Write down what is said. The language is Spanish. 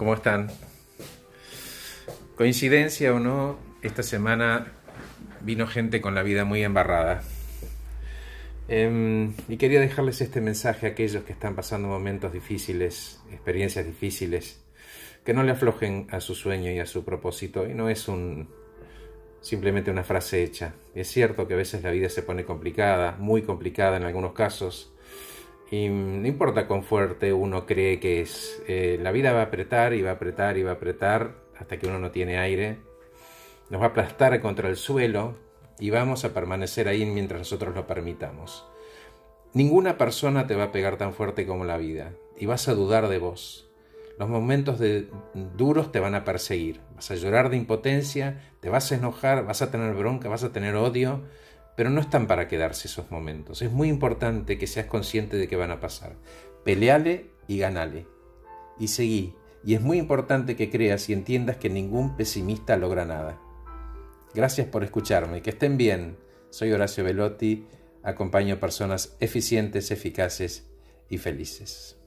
¿Cómo están? Coincidencia o no, esta semana vino gente con la vida muy embarrada. Em, y quería dejarles este mensaje a aquellos que están pasando momentos difíciles, experiencias difíciles, que no le aflojen a su sueño y a su propósito. Y no es un simplemente una frase hecha. Es cierto que a veces la vida se pone complicada, muy complicada en algunos casos, y no importa cuán fuerte uno cree que es, eh, la vida va a apretar y va a apretar y va a apretar hasta que uno no tiene aire, nos va a aplastar contra el suelo y vamos a permanecer ahí mientras nosotros lo permitamos. Ninguna persona te va a pegar tan fuerte como la vida y vas a dudar de vos. Los momentos de, duros te van a perseguir, vas a llorar de impotencia, te vas a enojar, vas a tener bronca, vas a tener odio, pero no están para quedarse esos momentos. Es muy importante que seas consciente de que van a pasar. Peleale y ganale. Y seguí. Y es muy importante que creas y entiendas que ningún pesimista logra nada. Gracias por escucharme. Que estén bien. Soy Horacio Velotti. Acompaño personas eficientes, eficaces y felices.